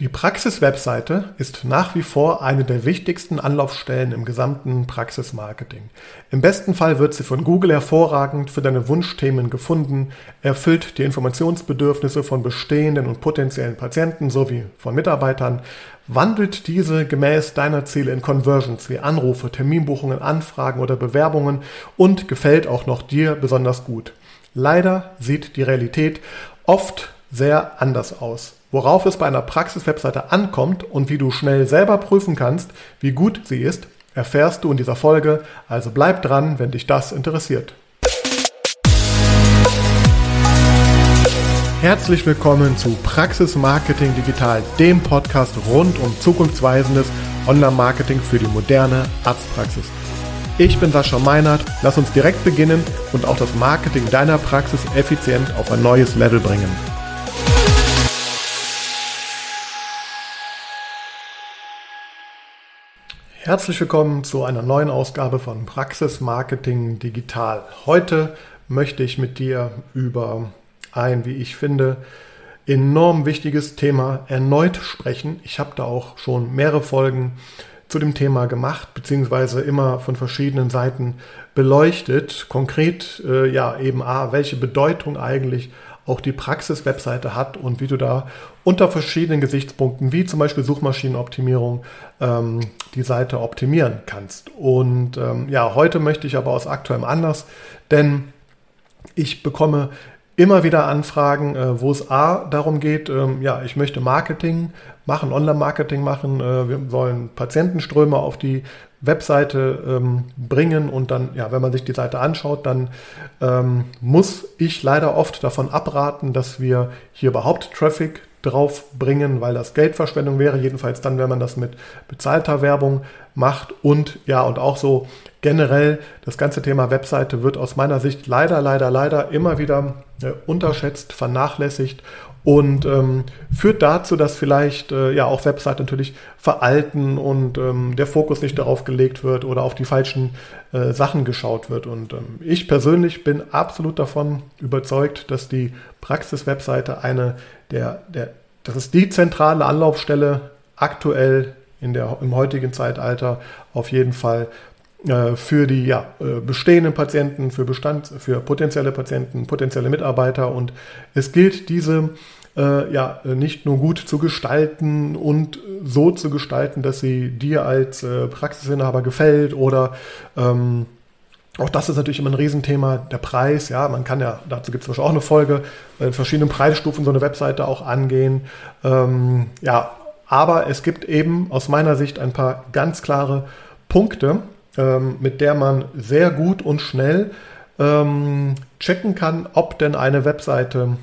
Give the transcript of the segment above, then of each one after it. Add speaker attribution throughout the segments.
Speaker 1: Die Praxis-Webseite ist nach wie vor eine der wichtigsten Anlaufstellen im gesamten Praxismarketing. Im besten Fall wird sie von Google hervorragend für deine Wunschthemen gefunden, erfüllt die Informationsbedürfnisse von bestehenden und potenziellen Patienten sowie von Mitarbeitern, wandelt diese gemäß deiner Ziele in Conversions wie Anrufe, Terminbuchungen, Anfragen oder Bewerbungen und gefällt auch noch dir besonders gut. Leider sieht die Realität oft sehr anders aus. Worauf es bei einer Praxis-Webseite ankommt und wie du schnell selber prüfen kannst, wie gut sie ist, erfährst du in dieser Folge, also bleib dran, wenn dich das interessiert. Herzlich willkommen zu Praxis Marketing Digital, dem Podcast rund um zukunftsweisendes Online-Marketing für die moderne Arztpraxis. Ich bin Sascha Meinert, lass uns direkt beginnen und auch das Marketing deiner Praxis effizient auf ein neues Level bringen. Herzlich willkommen zu einer neuen Ausgabe von Praxis Marketing Digital. Heute möchte ich mit dir über ein, wie ich finde, enorm wichtiges Thema erneut sprechen. Ich habe da auch schon mehrere Folgen zu dem Thema gemacht, beziehungsweise immer von verschiedenen Seiten beleuchtet. Konkret, äh, ja, eben A, welche Bedeutung eigentlich auch die Praxis-Webseite hat und wie du da unter verschiedenen Gesichtspunkten, wie zum Beispiel Suchmaschinenoptimierung, ähm, die Seite optimieren kannst. Und ähm, ja, heute möchte ich aber aus aktuellem Anlass, denn ich bekomme immer wieder Anfragen, äh, wo es A darum geht, ähm, ja, ich möchte Marketing machen, Online-Marketing machen, äh, wir wollen Patientenströme auf die Webseite ähm, bringen und dann, ja, wenn man sich die Seite anschaut, dann ähm, muss ich leider oft davon abraten, dass wir hier überhaupt Traffic drauf bringen, weil das Geldverschwendung wäre, jedenfalls dann, wenn man das mit bezahlter Werbung macht. Und ja, und auch so generell das ganze Thema Webseite wird aus meiner Sicht leider, leider, leider immer wieder äh, unterschätzt, vernachlässigt und ähm, führt dazu, dass vielleicht äh, ja auch Webseiten natürlich veralten und ähm, der Fokus nicht darauf gelegt wird oder auf die falschen äh, Sachen geschaut wird. Und ähm, ich persönlich bin absolut davon überzeugt, dass die Praxis-Webseite eine der, der, das ist die zentrale Anlaufstelle aktuell in der, im heutigen Zeitalter auf jeden Fall für die ja, äh, bestehenden Patienten, für Bestand, für potenzielle Patienten, potenzielle Mitarbeiter und es gilt diese äh, ja nicht nur gut zu gestalten und so zu gestalten, dass sie dir als äh, Praxisinhaber gefällt oder ähm, auch das ist natürlich immer ein Riesenthema, der Preis. Ja, man kann ja, dazu gibt es auch eine Folge, in verschiedenen Preisstufen so eine Webseite auch angehen. Ähm, ja, aber es gibt eben aus meiner Sicht ein paar ganz klare Punkte, ähm, mit der man sehr gut und schnell ähm, checken kann, ob denn eine Webseite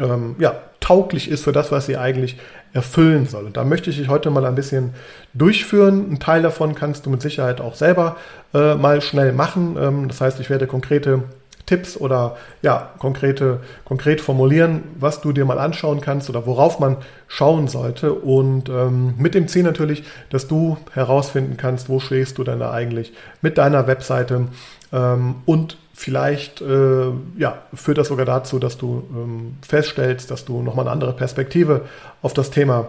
Speaker 1: ähm, ja, tauglich ist für das, was sie eigentlich erfüllen soll. Und da möchte ich dich heute mal ein bisschen durchführen. Ein Teil davon kannst du mit Sicherheit auch selber äh, mal schnell machen. Ähm, das heißt, ich werde konkrete Tipps oder ja, konkrete, konkret formulieren, was du dir mal anschauen kannst oder worauf man schauen sollte. Und ähm, mit dem Ziel natürlich, dass du herausfinden kannst, wo stehst du denn da eigentlich mit deiner Webseite ähm, und vielleicht äh, ja, führt das sogar dazu, dass du ähm, feststellst, dass du nochmal eine andere Perspektive auf das Thema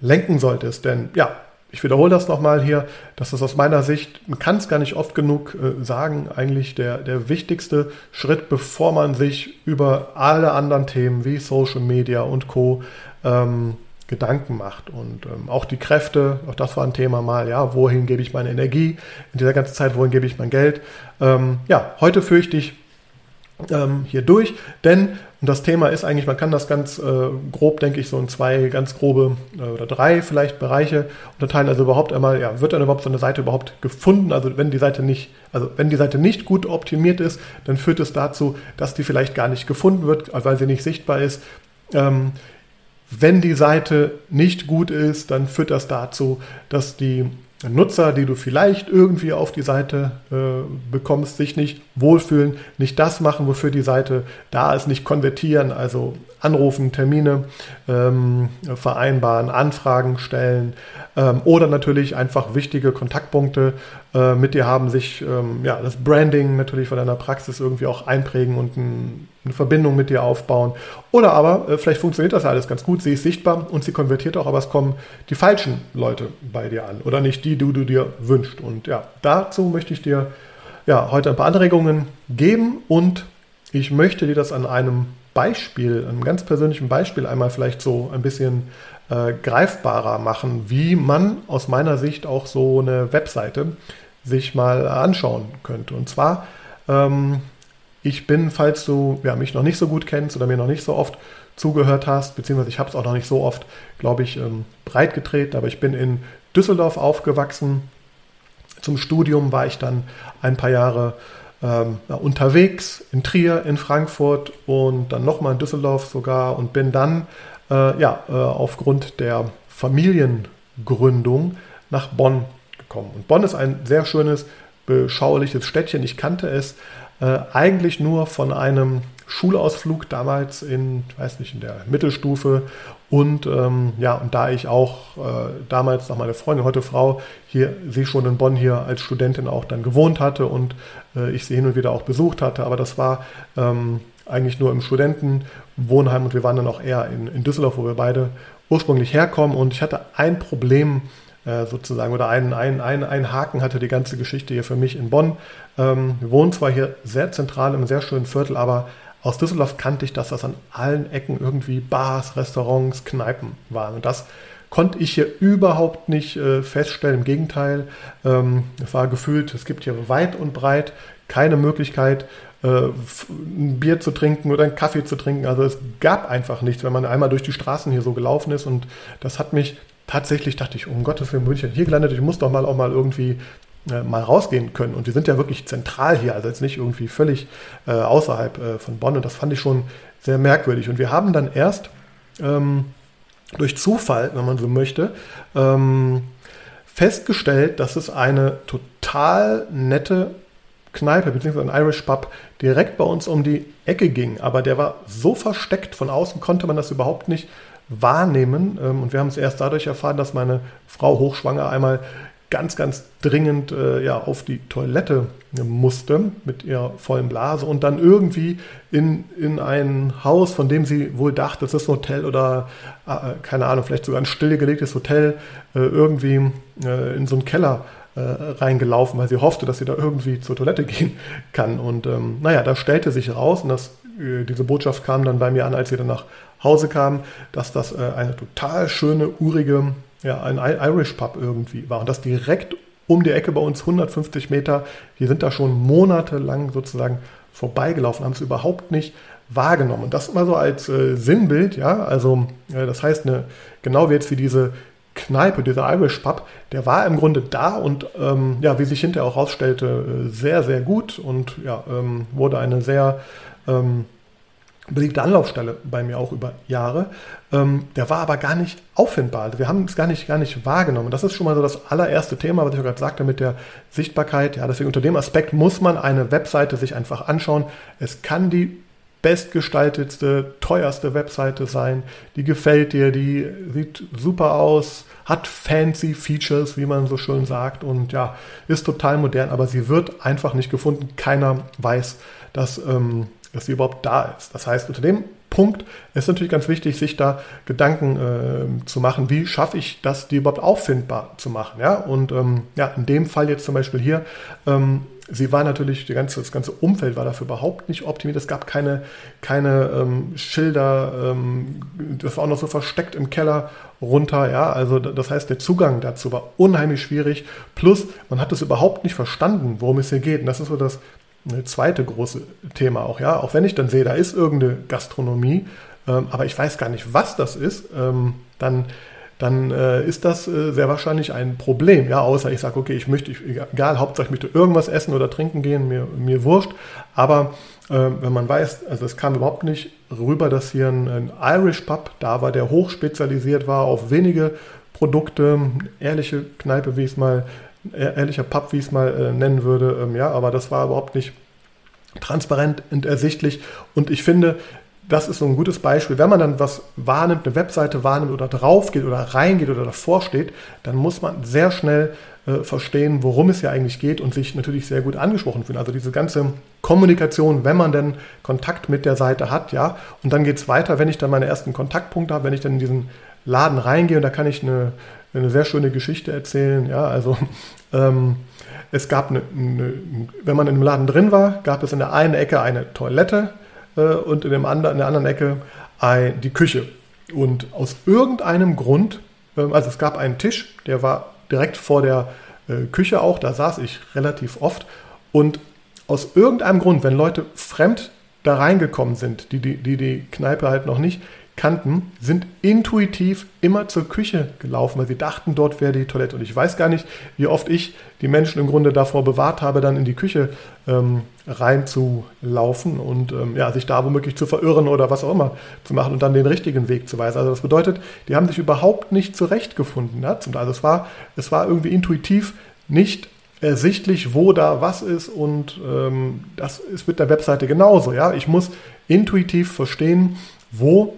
Speaker 1: lenken solltest. Denn ja, ich wiederhole das nochmal hier, das aus meiner Sicht, man kann es gar nicht oft genug äh, sagen, eigentlich der, der wichtigste Schritt, bevor man sich über alle anderen Themen wie Social Media und Co. Ähm, Gedanken macht. Und ähm, auch die Kräfte, auch das war ein Thema mal, ja, wohin gebe ich meine Energie in dieser ganzen Zeit, wohin gebe ich mein Geld. Ähm, ja, heute führe ich ähm, hier durch, denn und das Thema ist eigentlich, man kann das ganz äh, grob, denke ich, so in zwei ganz grobe äh, oder drei vielleicht Bereiche unterteilen. Also überhaupt einmal, ja, wird dann überhaupt so eine Seite überhaupt gefunden? Also wenn die Seite nicht, also wenn die Seite nicht gut optimiert ist, dann führt es dazu, dass die vielleicht gar nicht gefunden wird, weil sie nicht sichtbar ist. Ähm, wenn die Seite nicht gut ist, dann führt das dazu, dass die Nutzer, die du vielleicht irgendwie auf die Seite äh, bekommst, sich nicht wohlfühlen, nicht das machen, wofür die Seite da ist, nicht konvertieren, also anrufen, Termine ähm, vereinbaren, Anfragen stellen ähm, oder natürlich einfach wichtige Kontaktpunkte äh, mit dir haben, sich ähm, ja, das Branding natürlich von deiner Praxis irgendwie auch einprägen und ein eine Verbindung mit dir aufbauen. Oder aber äh, vielleicht funktioniert das alles ganz gut, sie ist sichtbar und sie konvertiert auch, aber es kommen die falschen Leute bei dir an oder nicht die, die du dir wünschst. Und ja, dazu möchte ich dir ja, heute ein paar Anregungen geben und ich möchte dir das an einem Beispiel, einem ganz persönlichen Beispiel einmal vielleicht so ein bisschen äh, greifbarer machen, wie man aus meiner Sicht auch so eine Webseite sich mal anschauen könnte. Und zwar ähm, ich bin, falls du ja, mich noch nicht so gut kennst oder mir noch nicht so oft zugehört hast, beziehungsweise ich habe es auch noch nicht so oft, glaube ich, ähm, breit getreten, aber ich bin in Düsseldorf aufgewachsen. Zum Studium war ich dann ein paar Jahre ähm, unterwegs in Trier, in Frankfurt und dann nochmal in Düsseldorf sogar und bin dann äh, ja, äh, aufgrund der Familiengründung nach Bonn gekommen. Und Bonn ist ein sehr schönes, beschauliches Städtchen. Ich kannte es äh, eigentlich nur von einem Schulausflug damals in, weiß nicht, in der Mittelstufe. Und ähm, ja, und da ich auch äh, damals noch meine Freundin, heute Frau, hier, sie schon in Bonn hier als Studentin auch dann gewohnt hatte und äh, ich sie hin und wieder auch besucht hatte, aber das war ähm, eigentlich nur im Studentenwohnheim und wir waren dann auch eher in, in Düsseldorf, wo wir beide ursprünglich herkommen. Und ich hatte ein Problem äh, sozusagen oder einen, einen, einen, einen Haken hatte die ganze Geschichte hier für mich in Bonn. Ähm, wir wohnen zwar hier sehr zentral im sehr schönen Viertel, aber aus Düsseldorf kannte ich, dass das an allen Ecken irgendwie Bars, Restaurants, Kneipen waren. Und das konnte ich hier überhaupt nicht äh, feststellen. Im Gegenteil, ähm, es war gefühlt, es gibt hier weit und breit keine Möglichkeit, äh, ein Bier zu trinken oder einen Kaffee zu trinken. Also es gab einfach nichts, wenn man einmal durch die Straßen hier so gelaufen ist. Und das hat mich tatsächlich dachte ich, um Gottes Willen, ich hier gelandet, ich muss doch mal auch mal irgendwie äh, mal rausgehen können. Und die sind ja wirklich zentral hier, also jetzt nicht irgendwie völlig äh, außerhalb äh, von Bonn. Und das fand ich schon sehr merkwürdig. Und wir haben dann erst ähm, durch Zufall, wenn man so möchte, ähm, festgestellt, dass es eine total nette Kneipe bzw. ein Irish Pub direkt bei uns um die Ecke ging. Aber der war so versteckt, von außen konnte man das überhaupt nicht wahrnehmen. Ähm, und wir haben es erst dadurch erfahren, dass meine Frau hochschwanger einmal ganz, ganz dringend äh, ja, auf die Toilette musste mit ihrer vollen Blase und dann irgendwie in, in ein Haus, von dem sie wohl dachte, das ist ein Hotel oder äh, keine Ahnung, vielleicht sogar ein stillgelegtes Hotel, äh, irgendwie äh, in so einen Keller äh, reingelaufen, weil sie hoffte, dass sie da irgendwie zur Toilette gehen kann. Und ähm, naja, da stellte sich raus, und das, äh, diese Botschaft kam dann bei mir an, als sie dann nach Hause kam, dass das eine total schöne, urige, ja, ein Irish Pub irgendwie war. Und das direkt um die Ecke bei uns, 150 Meter. Wir sind da schon monatelang sozusagen vorbeigelaufen, haben es überhaupt nicht wahrgenommen. Und das mal so als äh, Sinnbild, ja, also äh, das heißt, eine, genau wie jetzt wie diese Kneipe, dieser Irish Pub, der war im Grunde da und ähm, ja, wie sich hinterher auch rausstellte, äh, sehr, sehr gut und ja, ähm, wurde eine sehr ähm, beliebte Anlaufstelle bei mir auch über Jahre. Ähm, der war aber gar nicht auffindbar. Also wir haben es gar nicht, gar nicht wahrgenommen. Das ist schon mal so das allererste Thema, was ich gerade sagte mit der Sichtbarkeit. Ja, deswegen unter dem Aspekt muss man eine Webseite sich einfach anschauen. Es kann die bestgestaltetste, teuerste Webseite sein. Die gefällt dir, die sieht super aus, hat fancy Features, wie man so schön sagt und ja, ist total modern, aber sie wird einfach nicht gefunden. Keiner weiß, dass ähm, dass sie überhaupt da ist. Das heißt, unter dem Punkt ist natürlich ganz wichtig, sich da Gedanken äh, zu machen, wie schaffe ich das, die überhaupt auffindbar zu machen. Ja? Und ähm, ja, in dem Fall jetzt zum Beispiel hier, ähm, sie war natürlich, ganze, das ganze Umfeld war dafür überhaupt nicht optimiert. Es gab keine, keine ähm, Schilder, ähm, das war auch noch so versteckt im Keller runter. Ja? Also das heißt, der Zugang dazu war unheimlich schwierig. Plus, man hat es überhaupt nicht verstanden, worum es hier geht. Und das ist so das eine zweite große Thema auch, ja. Auch wenn ich dann sehe, da ist irgendeine Gastronomie, ähm, aber ich weiß gar nicht, was das ist, ähm, dann, dann äh, ist das äh, sehr wahrscheinlich ein Problem, ja. Außer ich sage, okay, ich möchte, ich, egal, Hauptsache ich möchte irgendwas essen oder trinken gehen, mir, mir wurscht. Aber äh, wenn man weiß, also es kam überhaupt nicht rüber, dass hier ein, ein Irish Pub da war, der hochspezialisiert war auf wenige Produkte, ehrliche Kneipe, wie ich es mal ehrlicher Pub, wie ich es mal äh, nennen würde. Ähm, ja, aber das war überhaupt nicht transparent und ersichtlich. Und ich finde, das ist so ein gutes Beispiel. Wenn man dann was wahrnimmt, eine Webseite wahrnimmt oder drauf geht oder reingeht oder davor steht, dann muss man sehr schnell äh, verstehen, worum es ja eigentlich geht und sich natürlich sehr gut angesprochen fühlen. Also diese ganze Kommunikation, wenn man denn Kontakt mit der Seite hat, ja. Und dann geht es weiter, wenn ich dann meine ersten Kontaktpunkte habe, wenn ich dann in diesen Laden reingehe und da kann ich eine, eine sehr schöne Geschichte erzählen, ja. Also ähm, es gab eine, eine, wenn man einem Laden drin war, gab es in der einen Ecke eine Toilette äh, und in, dem anderen, in der anderen Ecke ein, die Küche. Und aus irgendeinem Grund, äh, also es gab einen Tisch, der war direkt vor der äh, Küche auch, da saß ich relativ oft. Und aus irgendeinem Grund, wenn Leute fremd da reingekommen sind, die die, die, die Kneipe halt noch nicht kannten, sind intuitiv immer zur Küche gelaufen, weil sie dachten, dort wäre die Toilette. Und ich weiß gar nicht, wie oft ich die Menschen im Grunde davor bewahrt habe, dann in die Küche ähm, reinzulaufen und ähm, ja, sich da womöglich zu verirren oder was auch immer zu machen und dann den richtigen Weg zu weisen. Also das bedeutet, die haben sich überhaupt nicht zurechtgefunden. Ja? Also es war, es war irgendwie intuitiv nicht ersichtlich, wo da was ist und ähm, das ist mit der Webseite genauso. Ja? Ich muss intuitiv verstehen, wo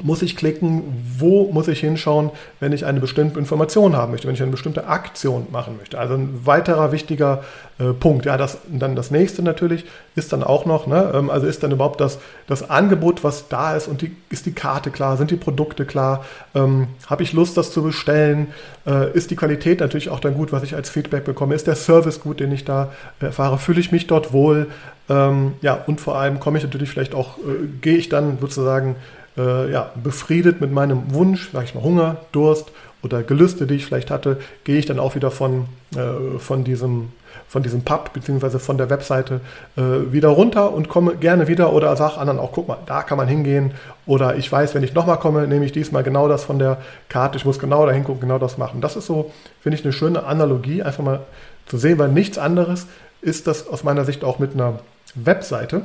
Speaker 1: muss ich klicken, wo muss ich hinschauen, wenn ich eine bestimmte Information haben möchte, wenn ich eine bestimmte Aktion machen möchte. Also ein weiterer wichtiger äh, Punkt. Ja, das, dann das nächste natürlich ist dann auch noch, ne, ähm, also ist dann überhaupt das, das Angebot, was da ist und die, ist die Karte klar, sind die Produkte klar, ähm, habe ich Lust, das zu bestellen, äh, ist die Qualität natürlich auch dann gut, was ich als Feedback bekomme, ist der Service gut, den ich da erfahre, fühle ich mich dort wohl, ähm, ja, und vor allem komme ich natürlich vielleicht auch, äh, gehe ich dann sozusagen äh, ja, befriedet mit meinem Wunsch, sag ich mal, Hunger, Durst oder Gelüste, die ich vielleicht hatte, gehe ich dann auch wieder von, äh, von diesem von diesem Pub bzw. von der Webseite äh, wieder runter und komme gerne wieder oder sage anderen auch, guck mal, da kann man hingehen oder ich weiß, wenn ich nochmal komme, nehme ich diesmal genau das von der Karte, ich muss genau da hingucken, genau das machen. Das ist so, finde ich, eine schöne Analogie, einfach mal zu sehen, weil nichts anderes ist das aus meiner Sicht auch mit einer Webseite.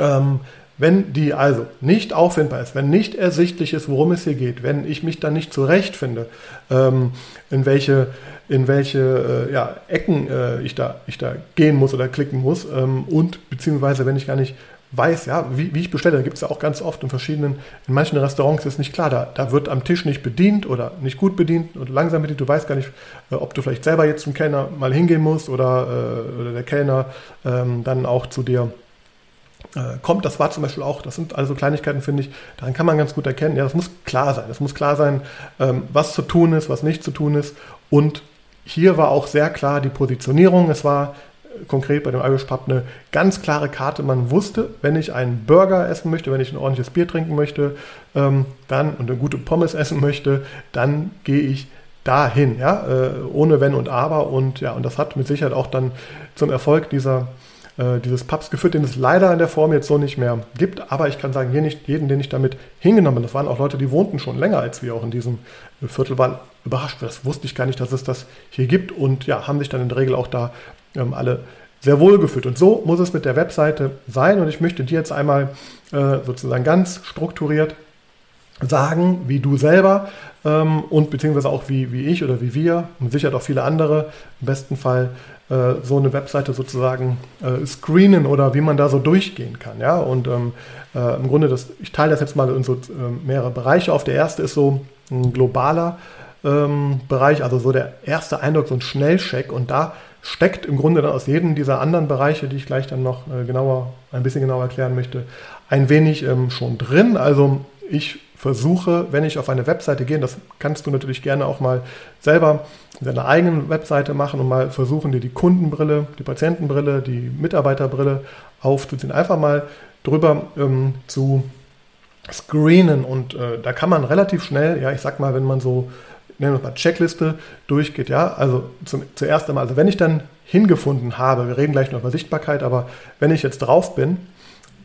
Speaker 1: Ähm, wenn die also nicht auffindbar ist, wenn nicht ersichtlich ist, worum es hier geht, wenn ich mich dann nicht zurechtfinde, ähm, in welche, in welche äh, ja, Ecken äh, ich, da, ich da gehen muss oder klicken muss ähm, und beziehungsweise wenn ich gar nicht weiß, ja, wie, wie ich bestelle, da gibt es ja auch ganz oft in verschiedenen, in manchen Restaurants ist nicht klar, da, da wird am Tisch nicht bedient oder nicht gut bedient oder langsam bedient, du weißt gar nicht, äh, ob du vielleicht selber jetzt zum Kellner mal hingehen musst oder, äh, oder der Kellner ähm, dann auch zu dir kommt. Das war zum Beispiel auch, das sind also Kleinigkeiten, finde ich, daran kann man ganz gut erkennen, ja, das muss klar sein. Es muss klar sein, ähm, was zu tun ist, was nicht zu tun ist. Und hier war auch sehr klar die Positionierung. Es war äh, konkret bei dem Irish Pub eine ganz klare Karte. Man wusste, wenn ich einen Burger essen möchte, wenn ich ein ordentliches Bier trinken möchte, ähm, dann und eine gute Pommes essen möchte, dann gehe ich dahin, ja, äh, ohne Wenn und Aber. Und ja, und das hat mit Sicherheit auch dann zum Erfolg dieser äh, dieses Pubs geführt, den es leider in der Form jetzt so nicht mehr gibt. Aber ich kann sagen, hier nicht jeden, den ich damit hingenommen habe, das waren auch Leute, die wohnten schon länger als wir auch in diesem Viertel, waren überrascht. Das wusste ich gar nicht, dass es das hier gibt und ja, haben sich dann in der Regel auch da ähm, alle sehr wohl gefühlt. Und so muss es mit der Webseite sein. Und ich möchte dir jetzt einmal äh, sozusagen ganz strukturiert sagen, wie du selber ähm, und beziehungsweise auch wie, wie ich oder wie wir und sicher auch viele andere im besten Fall äh, so eine Webseite sozusagen äh, screenen oder wie man da so durchgehen kann. Ja? Und ähm, äh, im Grunde, das, ich teile das jetzt mal in so äh, mehrere Bereiche auf. Der erste ist so ein globaler ähm, Bereich, also so der erste Eindruck, so ein Schnellcheck und da steckt im Grunde dann aus jedem dieser anderen Bereiche, die ich gleich dann noch äh, genauer, ein bisschen genauer erklären möchte, ein wenig ähm, schon drin. Also ich versuche, wenn ich auf eine Webseite gehe, das kannst du natürlich gerne auch mal selber in deiner eigenen Webseite machen und mal versuchen, dir die Kundenbrille, die Patientenbrille, die Mitarbeiterbrille aufzuziehen. Einfach mal drüber ähm, zu screenen und äh, da kann man relativ schnell, ja, ich sag mal, wenn man so, nennen wir mal Checkliste durchgeht, ja, also zum, zuerst einmal, also wenn ich dann hingefunden habe, wir reden gleich noch über Sichtbarkeit, aber wenn ich jetzt drauf bin,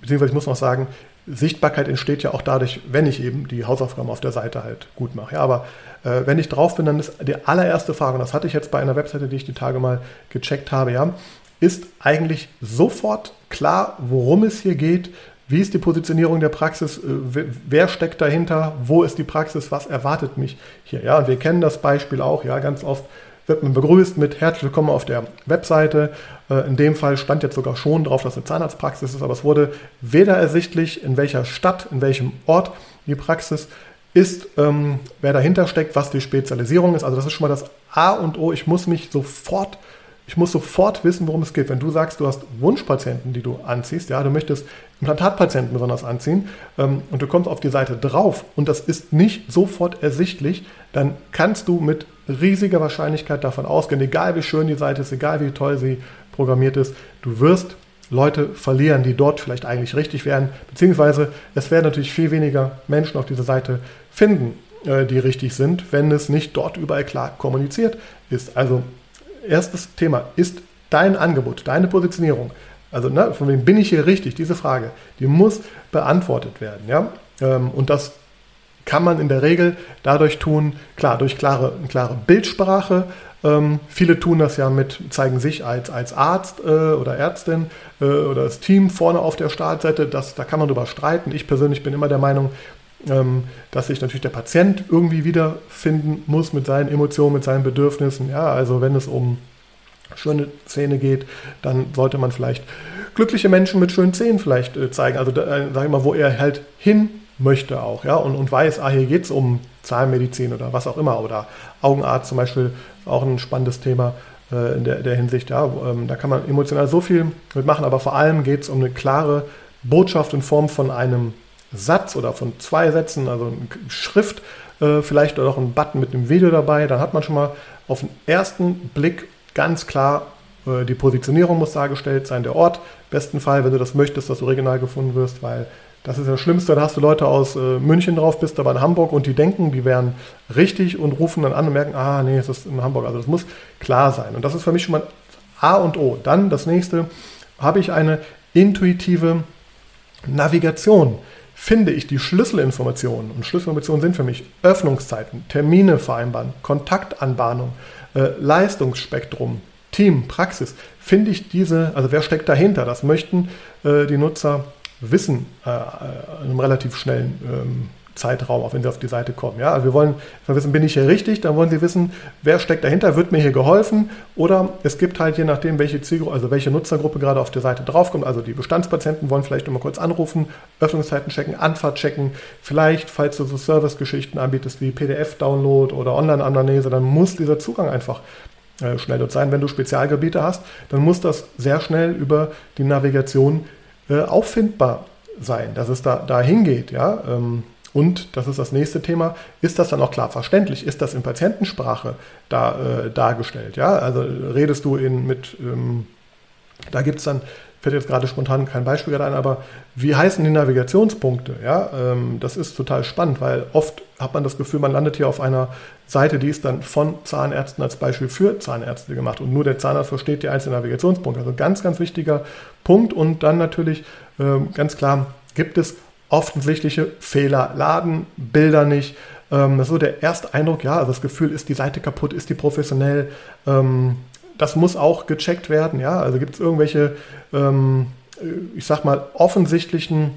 Speaker 1: beziehungsweise ich muss noch sagen, Sichtbarkeit entsteht ja auch dadurch, wenn ich eben die Hausaufgaben auf der Seite halt gut mache. Ja, aber äh, wenn ich drauf bin, dann ist die allererste Frage, und das hatte ich jetzt bei einer Webseite, die ich die Tage mal gecheckt habe, ja, ist eigentlich sofort klar, worum es hier geht, wie ist die Positionierung der Praxis, äh, wer steckt dahinter, wo ist die Praxis, was erwartet mich hier. Ja, und wir kennen das Beispiel auch, ja, ganz oft wird man begrüßt mit herzlich willkommen auf der Webseite. Äh, in dem Fall stand jetzt sogar schon drauf, dass es eine Zahnarztpraxis ist, aber es wurde weder ersichtlich, in welcher Stadt, in welchem Ort die Praxis ist, ähm, wer dahinter steckt, was die Spezialisierung ist. Also das ist schon mal das A und O. Ich muss mich sofort ich muss sofort wissen, worum es geht. Wenn du sagst, du hast Wunschpatienten, die du anziehst, ja, du möchtest Implantatpatienten besonders anziehen ähm, und du kommst auf die Seite drauf und das ist nicht sofort ersichtlich, dann kannst du mit riesiger Wahrscheinlichkeit davon ausgehen, egal wie schön die Seite ist, egal wie toll sie programmiert ist, du wirst Leute verlieren, die dort vielleicht eigentlich richtig wären, beziehungsweise es werden natürlich viel weniger Menschen auf dieser Seite finden, äh, die richtig sind, wenn es nicht dort überall klar kommuniziert ist. Also erstes Thema ist dein Angebot, deine Positionierung. Also ne, von wem bin ich hier richtig? Diese Frage, die muss beantwortet werden. Ja? Ähm, und das kann man in der Regel dadurch tun, klar, durch klare, klare Bildsprache. Ähm, viele tun das ja mit, zeigen sich als, als Arzt äh, oder Ärztin äh, oder das Team vorne auf der Startseite. Das, da kann man drüber streiten. Ich persönlich bin immer der Meinung, ähm, dass sich natürlich der Patient irgendwie wiederfinden muss mit seinen Emotionen, mit seinen Bedürfnissen. Ja, also wenn es um schöne Zähne geht, dann sollte man vielleicht glückliche Menschen mit schönen Zähnen vielleicht äh, zeigen. Also äh, sag ich mal, wo er halt hin möchte auch, ja, und, und weiß, ah, hier geht es um Zahnmedizin oder was auch immer. Oder Augenarzt zum Beispiel, auch ein spannendes Thema äh, in der, der, Hinsicht. Ja, ähm, da kann man emotional so viel mitmachen, aber vor allem geht es um eine klare Botschaft in Form von einem Satz oder von zwei Sätzen, also eine Schrift, äh, vielleicht oder auch ein Button mit einem Video dabei, dann hat man schon mal auf den ersten Blick ganz klar, äh, die Positionierung muss dargestellt sein, der Ort, besten Fall, wenn du das möchtest, dass du regional gefunden wirst, weil das ist das Schlimmste, da hast du Leute aus äh, München drauf, bist aber in Hamburg und die denken, die wären richtig und rufen dann an und merken, ah nee, es ist in Hamburg. Also das muss klar sein. Und das ist für mich schon mal A und O. Dann das nächste, habe ich eine intuitive Navigation finde ich die Schlüsselinformationen, und Schlüsselinformationen sind für mich Öffnungszeiten, Termine vereinbaren, Kontaktanbahnung, äh, Leistungsspektrum, Team, Praxis, finde ich diese, also wer steckt dahinter? Das möchten äh, die Nutzer wissen äh, in einem relativ schnellen ähm, Zeitraum, auch wenn sie auf die Seite kommen. Ja? Also wir wollen wissen, bin ich hier richtig? Dann wollen sie wissen, wer steckt dahinter, wird mir hier geholfen? Oder es gibt halt je nachdem, welche Zielgruppe, also welche Nutzergruppe gerade auf der Seite draufkommt. Also die Bestandspatienten wollen vielleicht immer kurz anrufen, Öffnungszeiten checken, Anfahrt checken. Vielleicht, falls du so Service-Geschichten anbietest wie PDF-Download oder Online-Analyse, dann muss dieser Zugang einfach äh, schnell dort sein. Wenn du Spezialgebiete hast, dann muss das sehr schnell über die Navigation äh, auffindbar sein, dass es da, da hingeht. Ja? Ähm, und, das ist das nächste Thema, ist das dann auch klar verständlich? Ist das in Patientensprache da, äh, dargestellt? Ja? Also redest du in, mit, ähm, da gibt es dann, fällt jetzt gerade spontan kein Beispiel gerade ein, aber wie heißen die Navigationspunkte? Ja? Ähm, das ist total spannend, weil oft hat man das Gefühl, man landet hier auf einer Seite, die ist dann von Zahnärzten als Beispiel für Zahnärzte gemacht und nur der Zahnarzt versteht die einzelnen Navigationspunkte. Also ganz, ganz wichtiger Punkt und dann natürlich ähm, ganz klar, gibt es offensichtliche Fehler, laden Bilder nicht. Ähm, so der erste Eindruck, ja, also das Gefühl, ist die Seite kaputt, ist die professionell. Ähm, das muss auch gecheckt werden, ja. Also gibt es irgendwelche, ähm, ich sag mal, offensichtlichen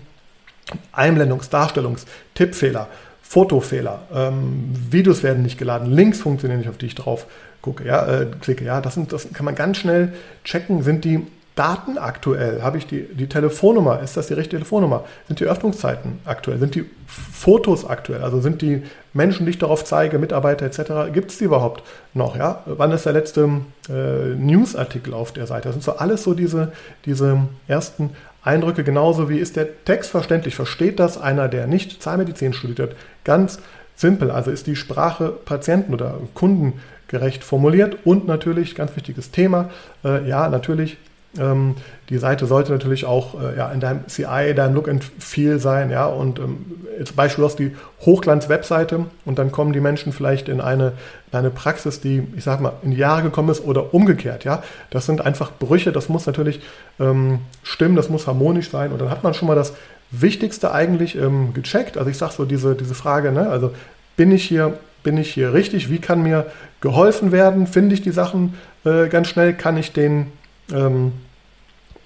Speaker 1: Einblendungs-, Darstellungs-, Tippfehler, Fotofehler, ähm, Videos werden nicht geladen, Links funktionieren nicht, auf die ich drauf gucke, ja, äh, klicke, ja. Das, sind, das kann man ganz schnell checken, sind die Daten aktuell? Habe ich die, die Telefonnummer? Ist das die richtige Telefonnummer? Sind die Öffnungszeiten aktuell? Sind die Fotos aktuell? Also sind die Menschen, die ich darauf zeige, Mitarbeiter etc., gibt es die überhaupt noch? Ja? Wann ist der letzte äh, Newsartikel auf der Seite? Das sind so alles so diese, diese ersten Eindrücke, genauso wie ist der Text verständlich? Versteht das einer, der nicht Zahnmedizin studiert hat? Ganz simpel. Also ist die Sprache Patienten- oder kundengerecht formuliert und natürlich, ganz wichtiges Thema, äh, ja, natürlich ähm, die Seite sollte natürlich auch äh, ja, in deinem CI, deinem Look and Feel sein, ja, und ähm, jetzt beispielsweise die Hochglanz-Webseite und dann kommen die Menschen vielleicht in eine, in eine Praxis, die, ich sag mal, in die Jahre gekommen ist oder umgekehrt, ja. Das sind einfach Brüche, das muss natürlich ähm, stimmen, das muss harmonisch sein und dann hat man schon mal das Wichtigste eigentlich ähm, gecheckt. Also ich sage so diese, diese Frage, ne, also bin ich hier bin ich hier richtig? Wie kann mir geholfen werden? Finde ich die Sachen äh, ganz schnell? Kann ich den ähm,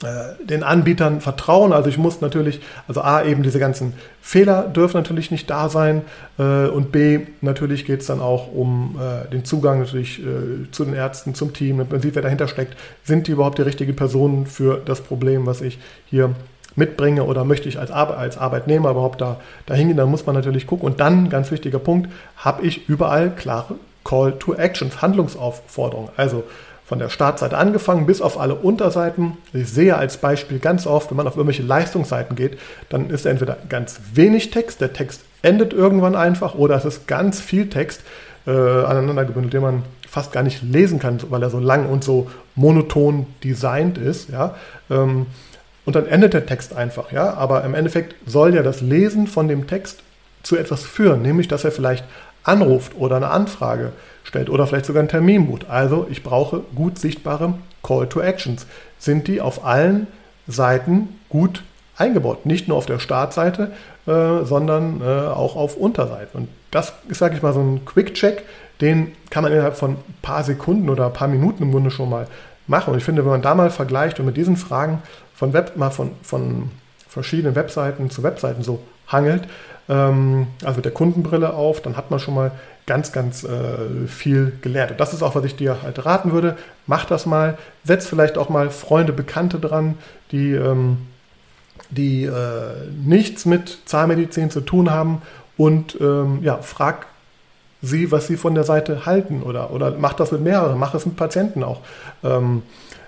Speaker 1: äh, den Anbietern vertrauen. Also ich muss natürlich, also A, eben diese ganzen Fehler dürfen natürlich nicht da sein äh, und B, natürlich geht es dann auch um äh, den Zugang natürlich äh, zu den Ärzten, zum Team, im Prinzip, wer dahinter steckt, sind die überhaupt die richtige Personen für das Problem, was ich hier mitbringe oder möchte ich als, Ar als Arbeitnehmer überhaupt da, da hingehen, dann muss man natürlich gucken. Und dann, ganz wichtiger Punkt, habe ich überall klare Call to Actions, Handlungsaufforderungen. Also von der Startseite angefangen bis auf alle Unterseiten. Ich sehe als Beispiel ganz oft, wenn man auf irgendwelche Leistungsseiten geht, dann ist entweder ganz wenig Text, der Text endet irgendwann einfach, oder es ist ganz viel Text äh, aneinander gebündelt, den man fast gar nicht lesen kann, weil er so lang und so monoton designt ist. Ja? Ähm, und dann endet der Text einfach. Ja? Aber im Endeffekt soll ja das Lesen von dem Text zu etwas führen, nämlich dass er vielleicht anruft oder eine Anfrage stellt oder vielleicht sogar einen Termin bucht. Also ich brauche gut sichtbare Call to Actions. Sind die auf allen Seiten gut eingebaut? Nicht nur auf der Startseite, äh, sondern äh, auch auf Unterseiten. Und das ist, sage ich mal, so ein Quick-Check, den kann man innerhalb von ein paar Sekunden oder ein paar Minuten im Grunde schon mal machen. Und ich finde, wenn man da mal vergleicht und mit diesen Fragen von Web, mal von, von verschiedenen Webseiten zu Webseiten so hangelt, ähm, also mit der Kundenbrille auf, dann hat man schon mal ganz, ganz äh, viel gelernt. Und das ist auch, was ich dir halt raten würde. Mach das mal, setz vielleicht auch mal Freunde, Bekannte dran, die, ähm, die äh, nichts mit Zahnmedizin zu tun haben und ähm, ja, frag sie, was sie von der Seite halten oder, oder mach das mit mehreren, mach es mit Patienten auch. Ähm,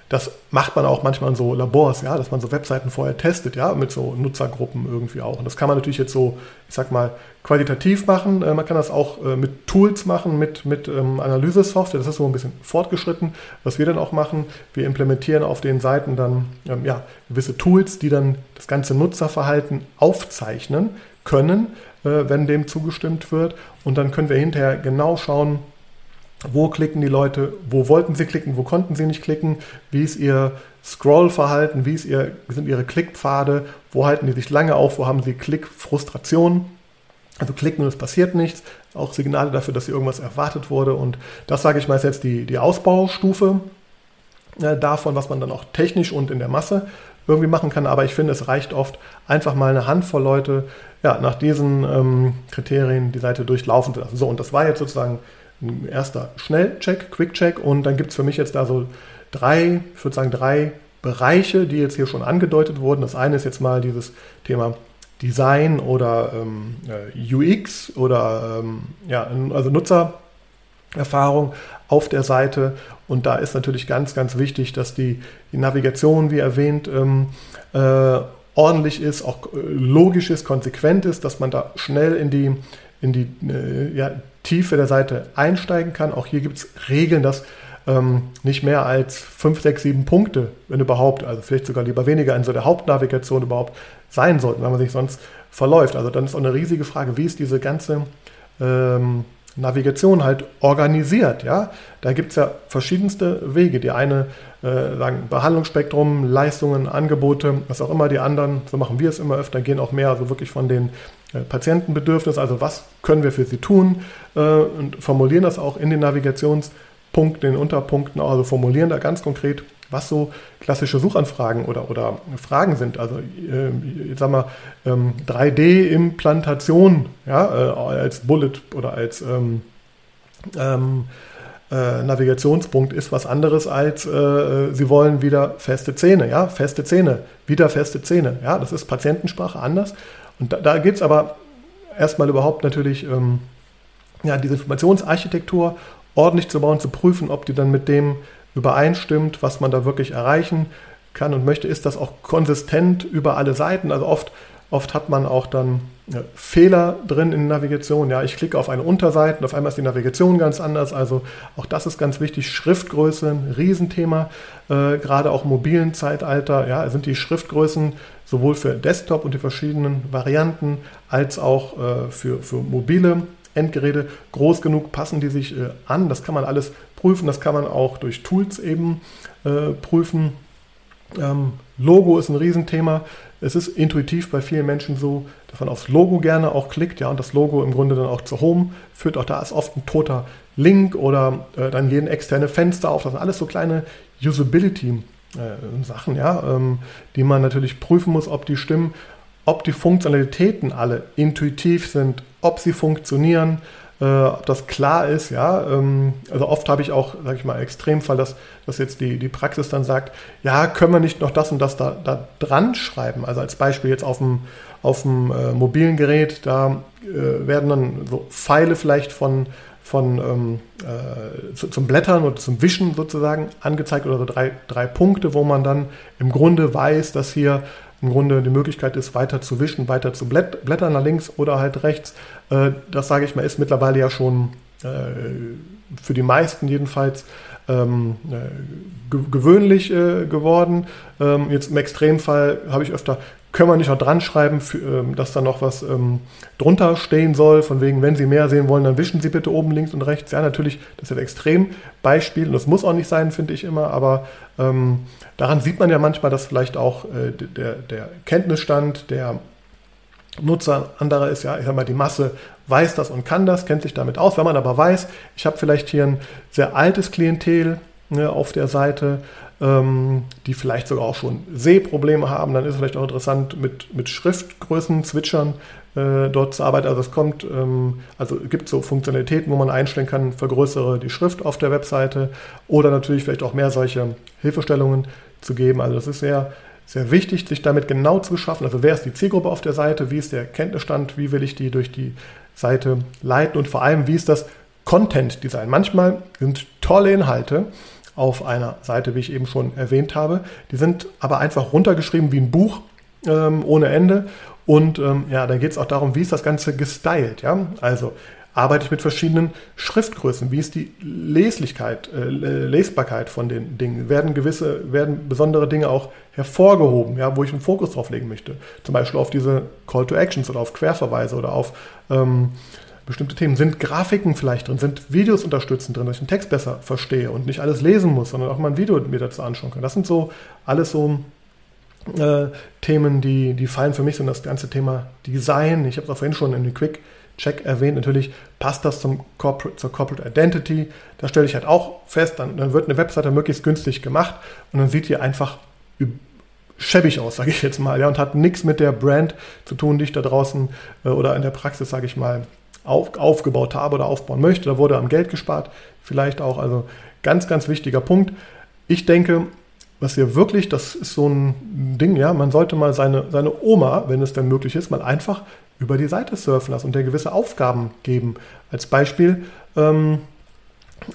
Speaker 1: das macht man auch manchmal in so Labors, ja, dass man so Webseiten vorher testet, ja, mit so Nutzergruppen irgendwie auch. Und das kann man natürlich jetzt so, ich sag mal, qualitativ machen. Äh, man kann das auch äh, mit Tools machen, mit, mit ähm, Analyse-Software. Das ist so ein bisschen fortgeschritten. Was wir dann auch machen, wir implementieren auf den Seiten dann ähm, ja, gewisse Tools, die dann das ganze Nutzerverhalten aufzeichnen können, äh, wenn dem zugestimmt wird. Und dann können wir hinterher genau schauen, wo klicken die Leute, wo wollten sie klicken, wo konnten sie nicht klicken, wie ist ihr Scrollverhalten, wie ist ihr, sind ihre Klickpfade, wo halten die sich lange auf, wo haben sie Klickfrustration. Also klicken und es passiert nichts, auch Signale dafür, dass hier irgendwas erwartet wurde. Und das sage ich mal jetzt die, die Ausbaustufe äh, davon, was man dann auch technisch und in der Masse irgendwie machen kann. Aber ich finde, es reicht oft einfach mal eine Handvoll Leute ja, nach diesen ähm, Kriterien die Seite durchlaufen zu lassen. So, und das war jetzt sozusagen ein erster Schnellcheck, Quickcheck und dann gibt es für mich jetzt da so drei, ich würde sagen drei Bereiche, die jetzt hier schon angedeutet wurden. Das eine ist jetzt mal dieses Thema Design oder ähm, äh, UX oder ähm, ja, also Nutzererfahrung auf der Seite. Und da ist natürlich ganz, ganz wichtig, dass die, die Navigation, wie erwähnt, ähm, äh, ordentlich ist, auch äh, logisch ist, konsequent ist, dass man da schnell in die, in die äh, ja, Tiefe der Seite einsteigen kann. Auch hier gibt es Regeln, dass ähm, nicht mehr als 5, 6, 7 Punkte, wenn überhaupt, also vielleicht sogar lieber weniger in so der Hauptnavigation überhaupt sein sollten, weil man sich sonst verläuft. Also dann ist auch eine riesige Frage, wie ist diese ganze ähm, Navigation halt organisiert. Ja? Da gibt es ja verschiedenste Wege. Die eine äh, sagen Behandlungsspektrum, Leistungen, Angebote, was auch immer. Die anderen, so machen wir es immer öfter, gehen auch mehr also wirklich von den Patientenbedürfnis, also was können wir für sie tun äh, und formulieren das auch in den Navigationspunkten, den Unterpunkten, also formulieren da ganz konkret, was so klassische Suchanfragen oder, oder Fragen sind. Also äh, jetzt sagen wir ähm, 3D-Implantation ja, äh, als Bullet oder als ähm, ähm, äh, Navigationspunkt ist was anderes als äh, Sie wollen wieder feste Zähne, ja, feste Zähne, wieder feste Zähne, ja, das ist Patientensprache anders und da, da geht es aber erstmal überhaupt natürlich, ähm, ja, diese Informationsarchitektur ordentlich zu bauen, zu prüfen, ob die dann mit dem übereinstimmt, was man da wirklich erreichen kann und möchte. Ist das auch konsistent über alle Seiten? Also oft, oft hat man auch dann ja, Fehler drin in Navigation. Ja, ich klicke auf eine Unterseite und auf einmal ist die Navigation ganz anders. Also auch das ist ganz wichtig. Schriftgröße, ein Riesenthema, äh, gerade auch im mobilen Zeitalter. Ja, sind die Schriftgrößen sowohl für Desktop und die verschiedenen Varianten als auch äh, für, für mobile Endgeräte groß genug, passen die sich äh, an. Das kann man alles prüfen, das kann man auch durch Tools eben äh, prüfen. Ähm, Logo ist ein Riesenthema. Es ist intuitiv bei vielen Menschen so, dass man aufs Logo gerne auch klickt, ja, und das Logo im Grunde dann auch zu Home führt. Auch da ist oft ein toter Link oder äh, dann jeden externe Fenster auf. Das sind alles so kleine Usability äh, ja, ähm, die man natürlich prüfen muss, ob die stimmen, ob die Funktionalitäten alle intuitiv sind, ob sie funktionieren, äh, ob das klar ist, ja. Ähm, also oft habe ich auch, sage ich mal, Extremfall, dass, dass jetzt die, die Praxis dann sagt, ja, können wir nicht noch das und das da, da dran schreiben. Also als Beispiel jetzt auf dem, auf dem äh, mobilen Gerät, da äh, werden dann so Pfeile vielleicht von, von ähm, äh, zu, zum Blättern oder zum Wischen sozusagen angezeigt oder so drei, drei Punkte, wo man dann im Grunde weiß, dass hier im Grunde die Möglichkeit ist, weiter zu wischen, weiter zu blättern nach links oder halt rechts. Äh, das sage ich mal, ist mittlerweile ja schon äh, für die meisten jedenfalls ähm, äh, gewöhnlich geworden. Ähm, jetzt im Extremfall habe ich öfter können wir nicht noch dran schreiben, für, ähm, dass da noch was ähm, drunter stehen soll, von wegen, wenn Sie mehr sehen wollen, dann wischen Sie bitte oben links und rechts. Ja, natürlich, das ist ein Extrembeispiel und das muss auch nicht sein, finde ich immer, aber ähm, daran sieht man ja manchmal, dass vielleicht auch äh, der, der Kenntnisstand der Nutzer anderer ist, ja, ich sag mal, die Masse weiß das und kann das, kennt sich damit aus. Wenn man aber weiß, ich habe vielleicht hier ein sehr altes Klientel ne, auf der Seite, ähm, die vielleicht sogar auch schon Sehprobleme haben, dann ist es vielleicht auch interessant, mit, mit Schriftgrößen, Zwitschern äh, dort zu arbeiten. Also es kommt, ähm, also es gibt so Funktionalitäten, wo man einstellen kann, vergrößere die Schrift auf der Webseite oder natürlich vielleicht auch mehr solche Hilfestellungen zu geben. Also das ist sehr, sehr wichtig, sich damit genau zu beschaffen. Also wer ist die Zielgruppe auf der Seite, wie ist der Kenntnisstand, wie will ich die durch die Seite leiten und vor allem, wie ist das Content Design. Manchmal sind tolle Inhalte, auf einer Seite, wie ich eben schon erwähnt habe. Die sind aber einfach runtergeschrieben wie ein Buch ähm, ohne Ende. Und ähm, ja, dann geht es auch darum, wie ist das Ganze gestylt. Ja? Also arbeite ich mit verschiedenen Schriftgrößen? Wie ist die Leslichkeit, äh, Lesbarkeit von den Dingen? Werden gewisse, werden besondere Dinge auch hervorgehoben, ja, wo ich einen Fokus drauf legen möchte? Zum Beispiel auf diese Call to Actions oder auf Querverweise oder auf ähm, bestimmte Themen. Sind Grafiken vielleicht drin? Sind Videos unterstützend drin, dass ich den Text besser verstehe und nicht alles lesen muss, sondern auch mal ein Video mir dazu anschauen kann? Das sind so alles so äh, Themen, die, die fallen für mich so das ganze Thema Design. Ich habe es vorhin schon in den Quick Check erwähnt. Natürlich passt das zum Corporate, zur Corporate Identity. Da stelle ich halt auch fest, dann, dann wird eine Webseite möglichst günstig gemacht und dann sieht die einfach schäbig aus, sage ich jetzt mal, ja, und hat nichts mit der Brand zu tun, die ich da draußen äh, oder in der Praxis, sage ich mal, auf, aufgebaut habe oder aufbauen möchte. Da wurde am Geld gespart, vielleicht auch. Also ganz, ganz wichtiger Punkt. Ich denke, was hier wirklich, das ist so ein Ding, ja, man sollte mal seine, seine Oma, wenn es denn möglich ist, mal einfach über die Seite surfen lassen und der gewisse Aufgaben geben. Als Beispiel, ähm,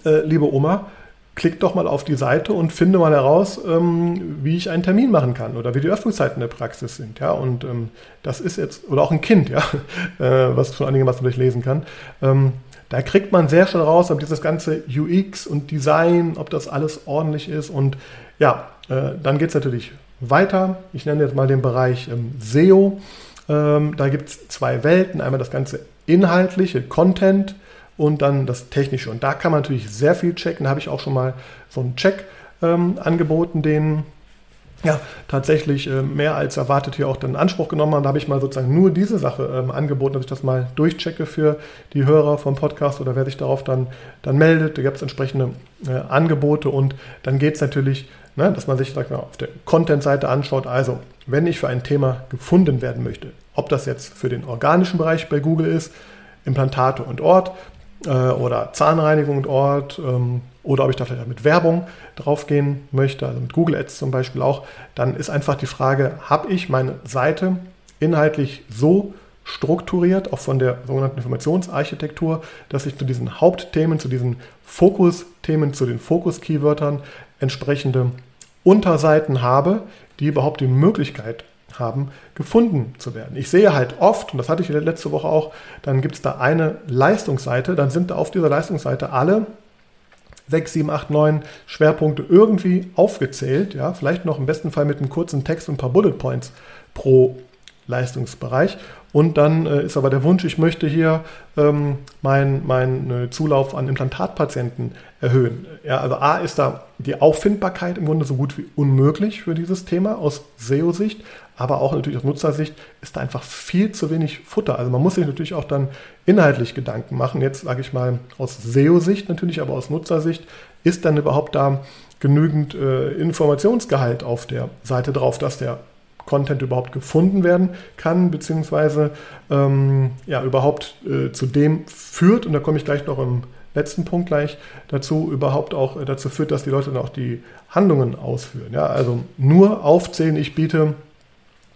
Speaker 1: äh, liebe Oma, klick doch mal auf die Seite und finde mal heraus, ähm, wie ich einen Termin machen kann oder wie die Öffnungszeiten der Praxis sind. Ja, und ähm, das ist jetzt, oder auch ein Kind, ja, äh, was schon einigermaßen durchlesen kann. Ähm, da kriegt man sehr schnell raus, ob dieses ganze UX und Design, ob das alles ordentlich ist. Und ja, äh, dann geht es natürlich weiter. Ich nenne jetzt mal den Bereich ähm, SEO. Ähm, da gibt es zwei Welten. Einmal das ganze inhaltliche Content und dann das Technische. Und da kann man natürlich sehr viel checken. Da habe ich auch schon mal so einen Check ähm, angeboten, den ja, tatsächlich äh, mehr als erwartet hier auch dann Anspruch genommen haben. Da habe ich mal sozusagen nur diese Sache ähm, angeboten, dass ich das mal durchchecke für die Hörer vom Podcast oder wer sich darauf dann, dann meldet. Da gibt es entsprechende äh, Angebote und dann geht es natürlich, ne, dass man sich sag mal, auf der Content-Seite anschaut. Also, wenn ich für ein Thema gefunden werden möchte, ob das jetzt für den organischen Bereich bei Google ist, Implantate und Ort, äh, oder Zahnreinigung und Ort ähm, oder ob ich da vielleicht mit Werbung draufgehen möchte, also mit Google Ads zum Beispiel auch, dann ist einfach die Frage, habe ich meine Seite inhaltlich so strukturiert, auch von der sogenannten Informationsarchitektur, dass ich zu diesen Hauptthemen, zu diesen Fokusthemen, zu den Fokus-Keywörtern entsprechende Unterseiten habe, die überhaupt die Möglichkeit haben, gefunden zu werden. Ich sehe halt oft, und das hatte ich letzte Woche auch, dann gibt es da eine Leistungsseite, dann sind da auf dieser Leistungsseite alle 6, 7, 8, 9 Schwerpunkte irgendwie aufgezählt. Ja, vielleicht noch im besten Fall mit einem kurzen Text und ein paar Bullet Points pro Leistungsbereich. Und dann äh, ist aber der Wunsch, ich möchte hier ähm, meinen mein, äh, Zulauf an Implantatpatienten erhöhen. Ja, also A ist da die Auffindbarkeit im Grunde so gut wie unmöglich für dieses Thema aus SEO-Sicht, aber auch natürlich aus Nutzersicht ist da einfach viel zu wenig Futter. Also man muss sich natürlich auch dann inhaltlich Gedanken machen. Jetzt sage ich mal aus SEO-Sicht natürlich, aber aus Nutzersicht ist dann überhaupt da genügend äh, Informationsgehalt auf der Seite drauf, dass der Content überhaupt gefunden werden kann, beziehungsweise ähm, ja, überhaupt äh, zu dem führt, und da komme ich gleich noch im letzten Punkt gleich dazu, überhaupt auch äh, dazu führt, dass die Leute dann auch die Handlungen ausführen. Ja, also nur aufzählen, ich biete,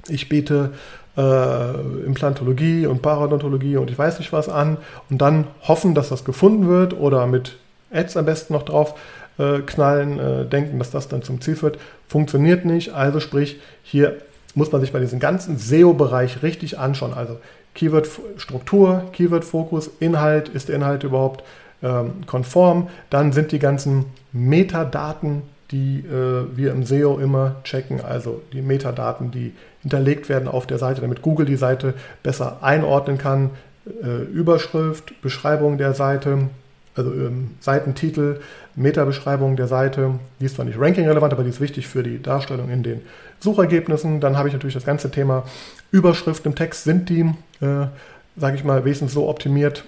Speaker 1: ich biete äh, Implantologie und Parodontologie und ich weiß nicht was an und dann hoffen, dass das gefunden wird oder mit Ads am besten noch drauf äh, knallen, äh, denken, dass das dann zum Ziel führt, funktioniert nicht. Also sprich, hier muss man sich bei diesem ganzen SEO-Bereich richtig anschauen. Also Keyword-Struktur, Keyword-Fokus, Inhalt, ist der Inhalt überhaupt ähm, konform? Dann sind die ganzen Metadaten, die äh, wir im SEO immer checken, also die Metadaten, die hinterlegt werden auf der Seite, damit Google die Seite besser einordnen kann. Äh, Überschrift, Beschreibung der Seite, also ähm, Seitentitel, Metabeschreibung der Seite. Die ist zwar nicht ranking-relevant, aber die ist wichtig für die Darstellung in den Suchergebnissen. Dann habe ich natürlich das ganze Thema Überschrift im Text. Sind die, äh, sage ich mal, wesentlich so optimiert,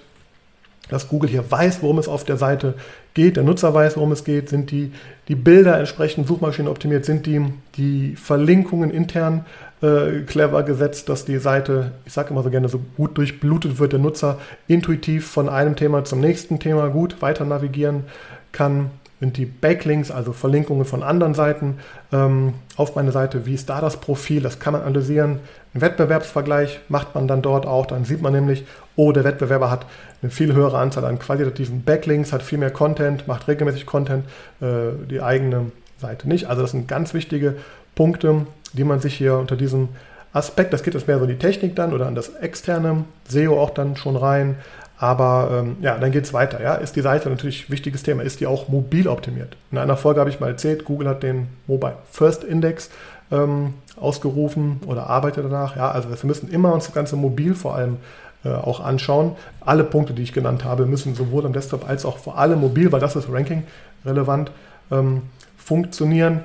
Speaker 1: dass Google hier weiß, worum es auf der Seite geht, der Nutzer weiß, worum es geht, sind die, die Bilder entsprechend Suchmaschinen optimiert, sind die, die Verlinkungen intern äh, clever gesetzt, dass die Seite, ich sage immer so gerne, so gut durchblutet wird, der Nutzer intuitiv von einem Thema zum nächsten Thema gut weiter navigieren kann sind die Backlinks, also Verlinkungen von anderen Seiten ähm, auf meine Seite. Wie ist da das Profil? Das kann man analysieren. Ein Wettbewerbsvergleich macht man dann dort auch. Dann sieht man nämlich, oh, der Wettbewerber hat eine viel höhere Anzahl an qualitativen Backlinks, hat viel mehr Content, macht regelmäßig Content, äh, die eigene Seite nicht. Also das sind ganz wichtige Punkte, die man sich hier unter diesem Aspekt, das geht jetzt mehr so in die Technik dann oder an das externe SEO auch dann schon rein, aber ähm, ja, dann geht es weiter. Ja? Ist die Seite natürlich ein wichtiges Thema? Ist die auch mobil optimiert? In einer Folge habe ich mal erzählt, Google hat den Mobile First Index ähm, ausgerufen oder arbeitet danach. Ja? Also wir müssen immer uns das ganze mobil vor allem äh, auch anschauen. Alle Punkte, die ich genannt habe, müssen sowohl am Desktop als auch vor allem mobil, weil das ist Ranking relevant, ähm, funktionieren.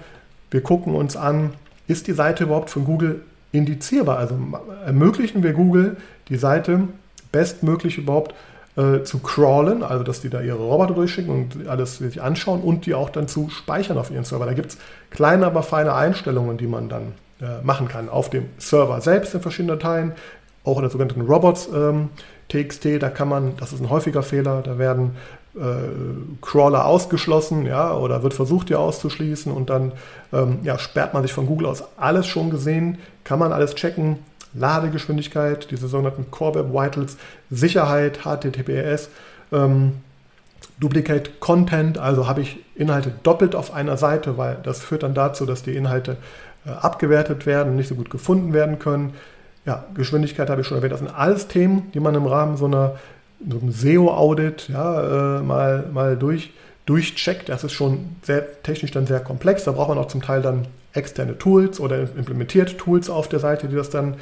Speaker 1: Wir gucken uns an, ist die Seite überhaupt von Google indizierbar? Also ermöglichen wir Google die Seite bestmöglich überhaupt äh, zu crawlen, also dass die da ihre Roboter durchschicken und alles sich anschauen und die auch dann zu speichern auf ihren Server. Da gibt es kleine, aber feine Einstellungen, die man dann äh, machen kann. Auf dem Server selbst in verschiedenen Dateien, auch in der sogenannten Robots ähm, da kann man, das ist ein häufiger Fehler, da werden äh, Crawler ausgeschlossen, ja, oder wird versucht, die auszuschließen und dann ähm, ja, sperrt man sich von Google aus alles schon gesehen, kann man alles checken, Ladegeschwindigkeit, diese sogenannten Core Web Vitals, Sicherheit, HTTPS, ähm, Duplicate Content, also habe ich Inhalte doppelt auf einer Seite, weil das führt dann dazu, dass die Inhalte äh, abgewertet werden nicht so gut gefunden werden können. Ja, Geschwindigkeit habe ich schon erwähnt. Das sind alles Themen, die man im Rahmen so einer so einem SEO-Audit ja, äh, mal, mal durch, durchcheckt. Das ist schon sehr technisch dann sehr komplex. Da braucht man auch zum Teil dann externe Tools oder implementiert Tools auf der Seite, die das dann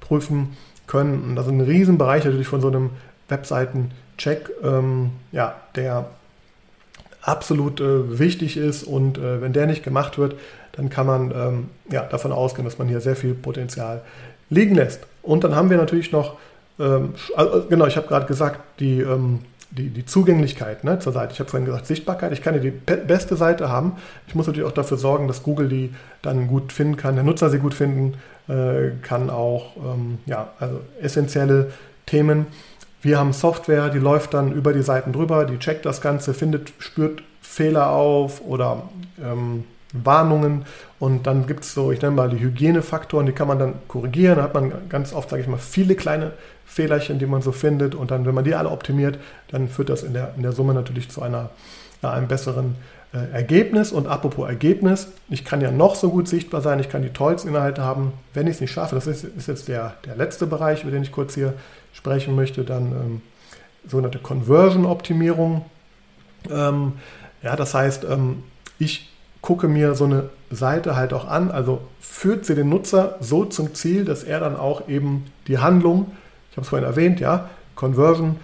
Speaker 1: prüfen können. Und das ist ein Riesenbereich natürlich von so einem Webseiten-Check, ähm, ja, der absolut äh, wichtig ist und äh, wenn der nicht gemacht wird, dann kann man ähm, ja, davon ausgehen, dass man hier sehr viel Potenzial liegen lässt. Und dann haben wir natürlich noch, ähm, also, genau, ich habe gerade gesagt, die ähm, die, die Zugänglichkeit ne, zur Seite. Ich habe vorhin gesagt, Sichtbarkeit. Ich kann ja die beste Seite haben. Ich muss natürlich auch dafür sorgen, dass Google die dann gut finden kann, der Nutzer sie gut finden äh, kann, auch ähm, ja, also essentielle Themen. Wir haben Software, die läuft dann über die Seiten drüber, die checkt das Ganze, findet, spürt Fehler auf oder ähm, Warnungen und dann gibt es so, ich nenne mal die Hygienefaktoren, die kann man dann korrigieren. Da hat man ganz oft, sage ich mal, viele kleine Fehlerchen, die man so findet und dann, wenn man die alle optimiert, dann führt das in der, in der Summe natürlich zu einer, einem besseren äh, Ergebnis. Und apropos Ergebnis, ich kann ja noch so gut sichtbar sein, ich kann die tollsten Inhalte haben, wenn ich es nicht schaffe. Das ist, ist jetzt der, der letzte Bereich, über den ich kurz hier sprechen möchte, dann ähm, sogenannte Conversion-Optimierung. Ähm, ja, das heißt, ähm, ich gucke mir so eine Seite halt auch an, also führt sie den Nutzer so zum Ziel, dass er dann auch eben die Handlung, habe es vorhin erwähnt, ja, Conversion,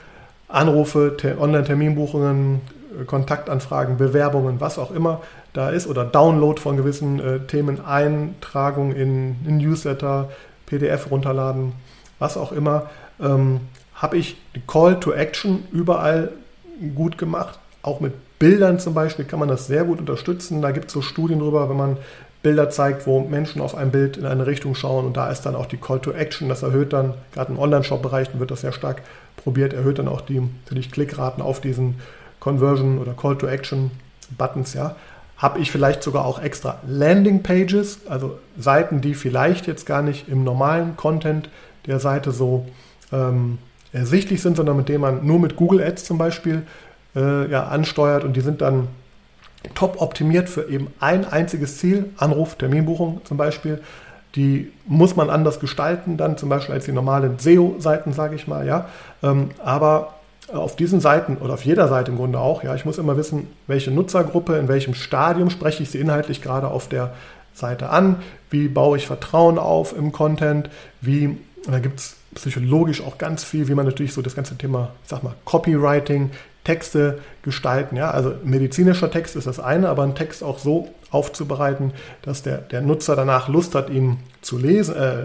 Speaker 1: Anrufe, Online-Terminbuchungen, äh, Kontaktanfragen, Bewerbungen, was auch immer da ist, oder Download von gewissen äh, Themen, Eintragung in, in, Newsletter, PDF runterladen, was auch immer, ähm, habe ich die Call to Action überall gut gemacht auch mit Bildern zum Beispiel kann man das sehr gut unterstützen. Da gibt es so Studien drüber, wenn man Bilder zeigt, wo Menschen auf ein Bild in eine Richtung schauen und da ist dann auch die Call to Action, das erhöht dann, gerade im Online-Shop-Bereich wird das sehr stark probiert, erhöht dann auch die natürlich Klickraten auf diesen Conversion oder Call to Action Buttons, ja. Habe ich vielleicht sogar auch extra Landing Pages, also Seiten, die vielleicht jetzt gar nicht im normalen Content der Seite so ähm, ersichtlich sind, sondern mit denen man nur mit Google Ads zum Beispiel äh, ja, ansteuert und die sind dann top optimiert für eben ein einziges Ziel, Anruf, Terminbuchung zum Beispiel. Die muss man anders gestalten, dann zum Beispiel als die normalen SEO-Seiten, sage ich mal, ja. Ähm, aber auf diesen Seiten oder auf jeder Seite im Grunde auch, ja, ich muss immer wissen, welche Nutzergruppe, in welchem Stadium spreche ich sie inhaltlich gerade auf der Seite an, wie baue ich Vertrauen auf im Content, wie, da gibt es psychologisch auch ganz viel, wie man natürlich so das ganze Thema, ich sag mal, Copywriting, Texte gestalten. Ja? Also medizinischer Text ist das eine, aber einen Text auch so aufzubereiten, dass der, der Nutzer danach Lust hat, ihn zu lesen, äh,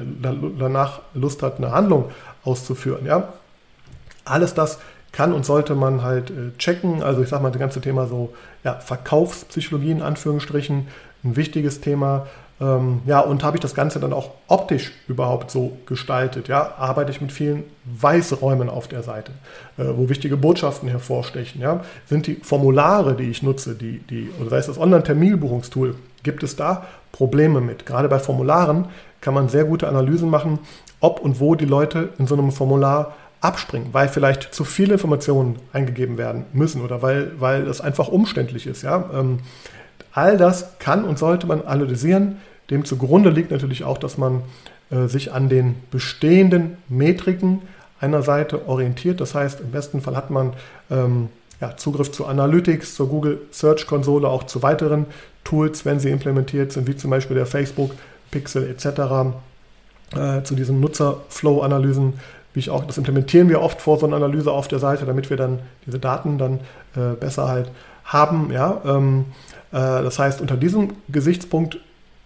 Speaker 1: danach Lust hat, eine Handlung auszuführen. Ja? Alles das kann und sollte man halt äh, checken. Also ich sage mal, das ganze Thema so ja, Verkaufspsychologie in Anführungsstrichen, ein wichtiges Thema. Ähm, ja, und habe ich das Ganze dann auch optisch überhaupt so gestaltet? Ja, arbeite ich mit vielen Weißräumen auf der Seite, äh, wo wichtige Botschaften hervorstechen? Ja, sind die Formulare, die ich nutze, die, die, oder sei es das Online-Terminbuchungstool, gibt es da Probleme mit? Gerade bei Formularen kann man sehr gute Analysen machen, ob und wo die Leute in so einem Formular abspringen, weil vielleicht zu viele Informationen eingegeben werden müssen oder weil, weil das einfach umständlich ist. Ja? Ähm, all das kann und sollte man analysieren dem zugrunde liegt natürlich auch, dass man äh, sich an den bestehenden Metriken einer Seite orientiert. Das heißt, im besten Fall hat man ähm, ja, Zugriff zu Analytics, zur Google Search Konsole, auch zu weiteren Tools, wenn sie implementiert sind, wie zum Beispiel der Facebook Pixel etc., äh, zu diesen Nutzerflow-Analysen, wie ich auch, das implementieren wir oft vor so einer Analyse auf der Seite, damit wir dann diese Daten dann äh, besser halt haben. Ja? Ähm, äh, das heißt, unter diesem Gesichtspunkt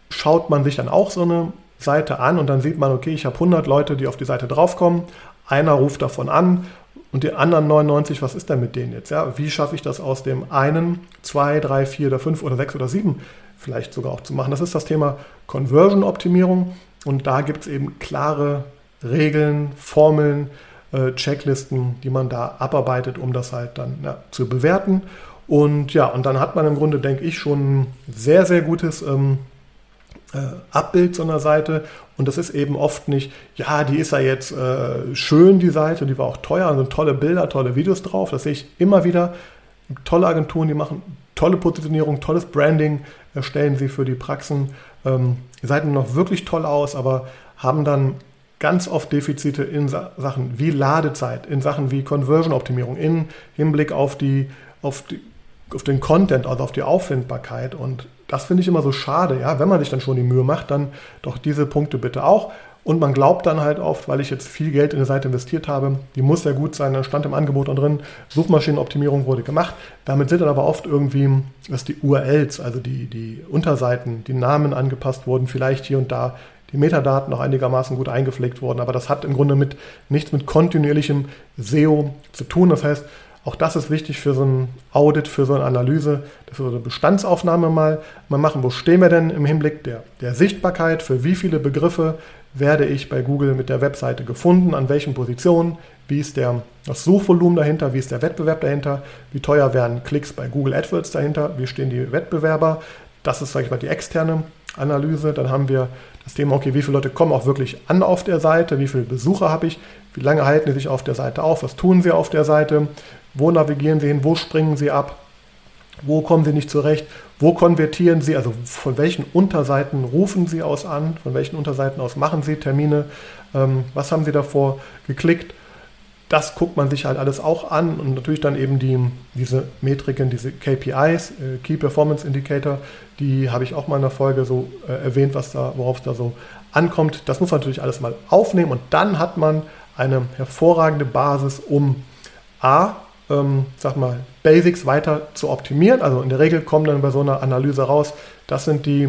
Speaker 1: schaut man sich dann auch so eine Seite an und dann sieht man, okay, ich habe 100 Leute, die auf die Seite draufkommen, einer ruft davon an und die anderen 99, was ist denn mit denen jetzt? Ja, wie schaffe ich das aus dem einen, zwei, drei, vier oder fünf oder sechs oder sieben vielleicht sogar auch zu machen? Das ist das Thema Conversion-Optimierung und da gibt es eben klare Regeln, Formeln, äh, Checklisten, die man da abarbeitet, um das halt dann ja, zu bewerten. Und ja, und dann hat man im Grunde, denke ich, schon ein sehr, sehr gutes ähm, äh, Abbild so einer Seite. Und das ist eben oft nicht, ja, die ist ja jetzt äh, schön, die Seite, die war auch teuer, sind tolle Bilder, tolle Videos drauf. Das sehe ich immer wieder. Tolle Agenturen, die machen tolle Positionierung, tolles Branding, erstellen sie für die Praxen. Ähm, die Seiten noch wirklich toll aus, aber haben dann ganz oft Defizite in Sachen wie Ladezeit, in Sachen wie Conversion-Optimierung, in Hinblick auf, die, auf, die, auf den Content, also auf die Auffindbarkeit. Und das finde ich immer so schade. Ja, wenn man sich dann schon die Mühe macht, dann doch diese Punkte bitte auch. Und man glaubt dann halt oft, weil ich jetzt viel Geld in eine Seite investiert habe, die muss ja gut sein, dann stand im Angebot und drin, Suchmaschinenoptimierung wurde gemacht. Damit sind dann aber oft irgendwie, dass die URLs, also die, die Unterseiten, die Namen angepasst wurden, vielleicht hier und da die Metadaten noch einigermaßen gut eingepflegt wurden. Aber das hat im Grunde mit nichts mit kontinuierlichem SEO zu tun. Das heißt, auch das ist wichtig für so ein Audit, für so eine Analyse, dass wir so eine Bestandsaufnahme mal, mal machen. Wo stehen wir denn im Hinblick der, der Sichtbarkeit? Für wie viele Begriffe werde ich bei Google mit der Webseite gefunden? An welchen Positionen? Wie ist der, das Suchvolumen dahinter? Wie ist der Wettbewerb dahinter? Wie teuer werden Klicks bei Google AdWords dahinter? Wie stehen die Wettbewerber? Das ist, sage ich mal, die externe Analyse. Dann haben wir das Thema, okay, wie viele Leute kommen auch wirklich an auf der Seite? Wie viele Besucher habe ich? Wie lange halten sie sich auf der Seite auf? Was tun sie auf der Seite? Wo navigieren Sie hin? Wo springen Sie ab? Wo kommen Sie nicht zurecht? Wo konvertieren Sie? Also von welchen Unterseiten rufen Sie aus an? Von welchen Unterseiten aus machen Sie Termine? Ähm, was haben Sie davor geklickt? Das guckt man sich halt alles auch an und natürlich dann eben die, diese Metriken, diese KPIs, äh, Key Performance Indicator, die habe ich auch mal in der Folge so äh, erwähnt, was da, worauf es da so ankommt. Das muss man natürlich alles mal aufnehmen und dann hat man eine hervorragende Basis, um A, ähm, sag mal, Basics weiter zu optimieren. Also in der Regel kommen dann bei so einer Analyse raus, das sind die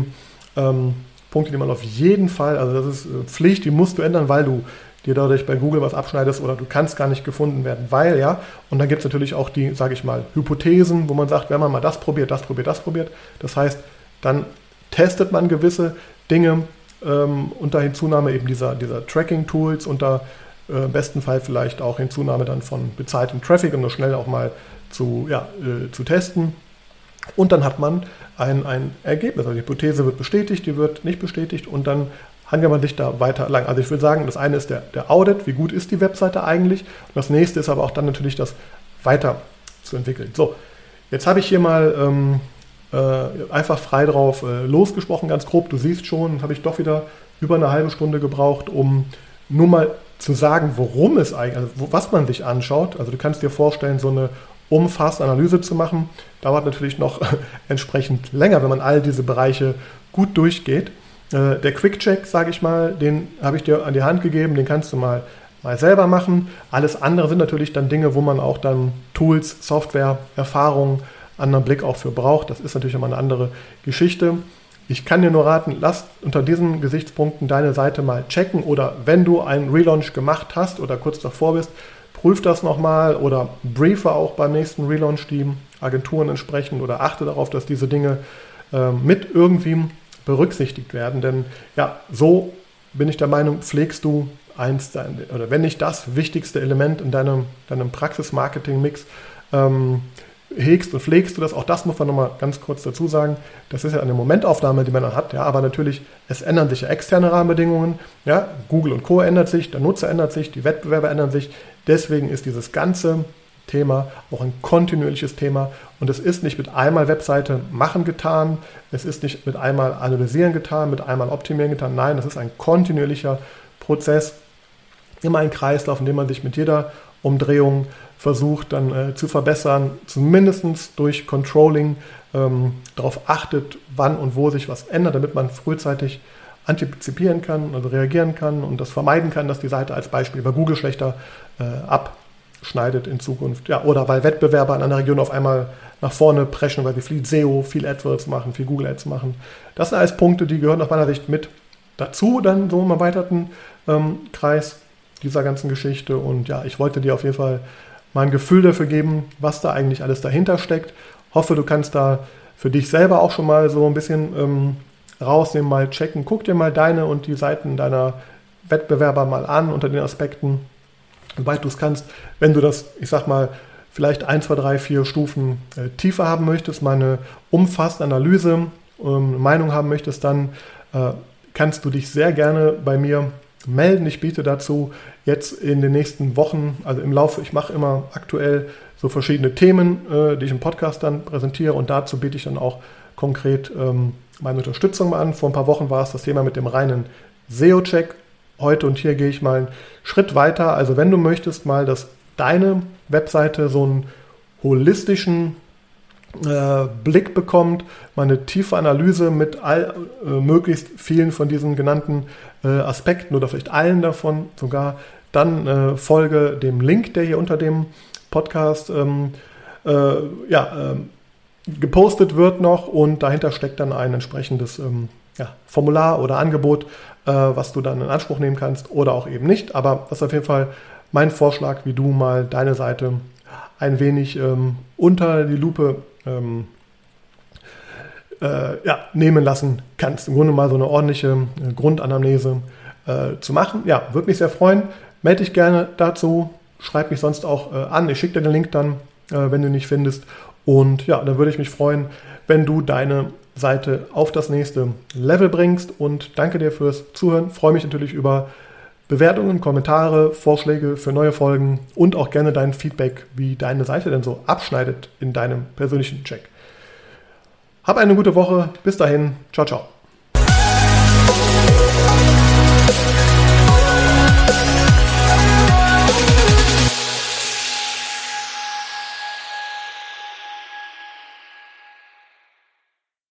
Speaker 1: ähm, Punkte, die man auf jeden Fall, also das ist äh, Pflicht, die musst du ändern, weil du dir dadurch bei Google was abschneidest oder du kannst gar nicht gefunden werden, weil ja. Und dann gibt es natürlich auch die, sage ich mal, Hypothesen, wo man sagt, wenn man mal das probiert, das probiert, das probiert. Das heißt, dann testet man gewisse Dinge ähm, unter Hinzunahme eben dieser, dieser Tracking-Tools, unter äh, besten Fall vielleicht auch Hinzunahme dann von bezahltem Traffic, um das schnell auch mal zu, ja, äh, zu testen. Und dann hat man ein, ein Ergebnis. Also die Hypothese wird bestätigt, die wird nicht bestätigt und dann sich da weiter lang. Also ich würde sagen, das eine ist der, der Audit, wie gut ist die Webseite eigentlich. Und das nächste ist aber auch dann natürlich das weiter zu entwickeln. So, jetzt habe ich hier mal ähm, äh, einfach frei drauf äh, losgesprochen, ganz grob. Du siehst schon, habe ich doch wieder über eine halbe Stunde gebraucht, um nur mal zu sagen, worum es eigentlich, also was man sich anschaut. Also du kannst dir vorstellen, so eine umfassende Analyse zu machen, dauert natürlich noch entsprechend länger, wenn man all diese Bereiche gut durchgeht. Äh, der Quick-Check, sage ich mal, den habe ich dir an die Hand gegeben, den kannst du mal, mal selber machen. Alles andere sind natürlich dann Dinge, wo man auch dann Tools, Software, Erfahrungen, anderen Blick auch für braucht. Das ist natürlich immer eine andere Geschichte. Ich kann dir nur raten, lass unter diesen Gesichtspunkten deine Seite mal checken oder wenn du einen Relaunch gemacht hast oder kurz davor bist, prüf das nochmal oder briefe auch beim nächsten Relaunch die Agenturen entsprechend oder achte darauf, dass diese Dinge äh, mit irgendwie berücksichtigt werden. Denn ja, so bin ich der Meinung, pflegst du eins oder wenn nicht das wichtigste Element in deinem, deinem Praxis-Marketing-Mix, ähm, hegst und pflegst du das, auch das muss man nochmal ganz kurz dazu sagen, das ist ja eine Momentaufnahme, die man dann hat, ja, aber natürlich, es ändern sich ja externe Rahmenbedingungen, ja, Google und Co. ändert sich, der Nutzer ändert sich, die Wettbewerber ändern sich, deswegen ist dieses ganze Thema auch ein kontinuierliches Thema. Und es ist nicht mit einmal Webseite machen getan, es ist nicht mit einmal analysieren getan, mit einmal optimieren getan, nein, das ist ein kontinuierlicher Prozess, immer ein Kreislauf, in dem man sich mit jeder Umdrehung versucht dann äh, zu verbessern, zumindest durch Controlling ähm, darauf achtet, wann und wo sich was ändert, damit man frühzeitig antizipieren kann, also reagieren kann und das vermeiden kann, dass die Seite als Beispiel bei Google schlechter äh, abschneidet in Zukunft. Ja, oder weil Wettbewerber in einer Region auf einmal nach vorne preschen, weil sie viel SEO, viel AdWords machen, viel Google Ads machen. Das sind alles Punkte, die gehören aus meiner Sicht mit dazu, dann so im erweiterten ähm, Kreis dieser ganzen Geschichte. Und ja, ich wollte dir auf jeden Fall mal ein Gefühl dafür geben, was da eigentlich alles dahinter steckt. Hoffe, du kannst da für dich selber auch schon mal so ein bisschen ähm, rausnehmen, mal checken. Guck dir mal deine und die Seiten deiner Wettbewerber mal an unter den Aspekten, soweit du es kannst. Wenn du das, ich sag mal, vielleicht 1, 2, 3, 4 Stufen äh, tiefer haben möchtest, mal eine umfassende Analyse, ähm, Meinung haben möchtest, dann äh, kannst du dich sehr gerne bei mir melden. Ich biete dazu jetzt in den nächsten Wochen, also im Laufe, ich mache immer aktuell so verschiedene Themen, äh, die ich im Podcast dann präsentiere und dazu biete ich dann auch konkret ähm, meine Unterstützung an. Vor ein paar Wochen war es das Thema mit dem reinen SEO-Check. Heute und hier gehe ich mal einen Schritt weiter. Also wenn du möchtest mal, dass deine Webseite so einen holistischen äh, Blick bekommt, mal eine tiefe Analyse mit all, äh, möglichst vielen von diesen genannten äh, Aspekten oder vielleicht allen davon sogar, dann äh, folge dem Link, der hier unter dem Podcast ähm, äh, ja, ähm, gepostet wird noch und dahinter steckt dann ein entsprechendes ähm, ja, Formular oder Angebot, äh, was du dann in Anspruch nehmen kannst oder auch eben nicht. Aber das ist auf jeden Fall mein Vorschlag, wie du mal deine Seite ein wenig ähm, unter die Lupe ähm, äh, ja, nehmen lassen kannst. Im Grunde mal so eine ordentliche äh, Grundanamnese äh, zu machen. Ja, würde mich sehr freuen. Melde dich gerne dazu. Schreib mich sonst auch äh, an. Ich schicke dir den Link dann, äh, wenn du ihn nicht findest. Und ja, dann würde ich mich freuen, wenn du deine Seite auf das nächste Level bringst. Und danke dir fürs Zuhören. Freue mich natürlich über Bewertungen, Kommentare, Vorschläge für neue Folgen und auch gerne dein Feedback, wie deine Seite denn so abschneidet in deinem persönlichen Check. Hab eine gute Woche. Bis dahin. Ciao, ciao.